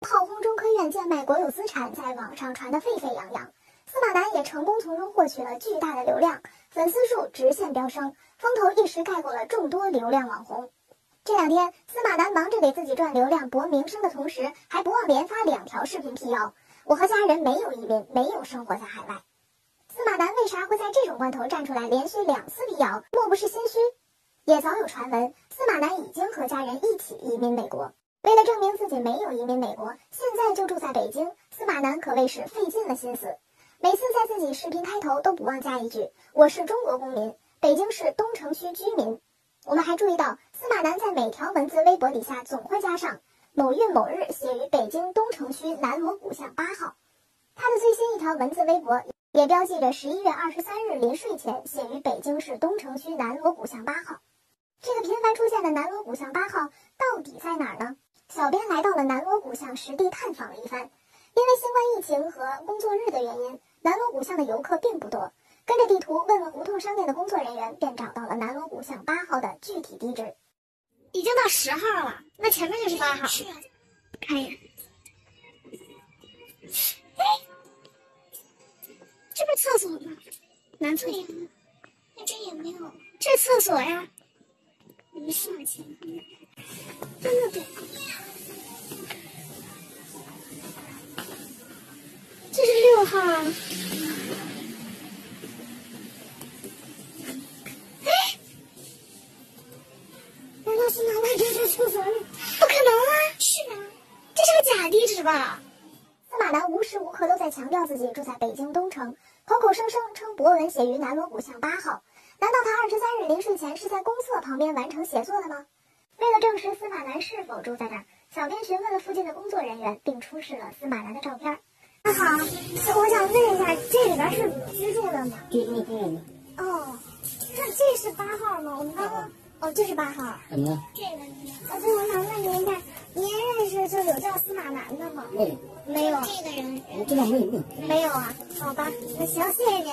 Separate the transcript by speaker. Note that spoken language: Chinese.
Speaker 1: 炮轰中科院贱卖国有资产在网上传得沸沸扬扬，司马南也成功从中获取了巨大的流量，粉丝数直线飙升，风头一时盖过了众多流量网红。这两天，司马南忙着给自己赚流量、博名声的同时，还不忘连发两条视频辟谣：“我和家人没有移民，没有生活在海外。”司马南为啥会在这种关头站出来连续两次辟谣？莫不是心虚？也早有传闻，司马南已经和家人一起移民美国。为了证明自己没有移民美国，现在就住在北京，司马南可谓是费尽了心思。每次在自己视频开头都不忘加一句：“我是中国公民，北京市东城区居民。”我们还注意到，司马南在每条文字微博底下总会加上“某月某日写于北京东城区南锣鼓巷八号”。他的最新一条文字微博也标记着十一月二十三日临睡前写于北京市东城区南锣鼓巷八号。这个频繁出现的南锣鼓巷八号到底在哪儿呢？小编来到了南锣鼓巷实地探访了一番，因为新冠疫情和工作日的原因，南锣鼓巷的游客并不多。跟着地图问问胡同商店的工作人员，便找到了南锣鼓巷八号的具体地址。
Speaker 2: 已经到十号了，那前面就是八号。
Speaker 1: 是啊，
Speaker 2: 看一眼。哎，这不是厕所吗？男厕所。
Speaker 1: 那这也没有。
Speaker 2: 这厕所呀。
Speaker 1: 没事，前面。
Speaker 2: 真的对。哎，
Speaker 1: 难道是拿外边在厕所？
Speaker 2: 不可能啊！
Speaker 1: 是啊，
Speaker 2: 这是个假地址吧？
Speaker 1: 司马南无时无刻都在强调自己住在北京东城，口口声声称博文写于南锣鼓巷八号。难道他二十三日临睡前是在公厕旁边完成写作的吗？为了证实司马南是否住在这儿，小编询问了附近的工作人员，并出示了司马南的照片。
Speaker 2: 那好，是居住的吗？
Speaker 3: 居住个人的。
Speaker 2: 哦，那这是八号吗？我们刚刚哦，这是八号。
Speaker 3: 怎么了？
Speaker 1: 这个
Speaker 2: 哦，对，我想问您一下，您认识就有叫司马南的吗？
Speaker 3: 没有，
Speaker 2: 没有。
Speaker 1: 这个人
Speaker 3: 我知道没有。
Speaker 2: 没有啊？好吧，那行，谢谢您。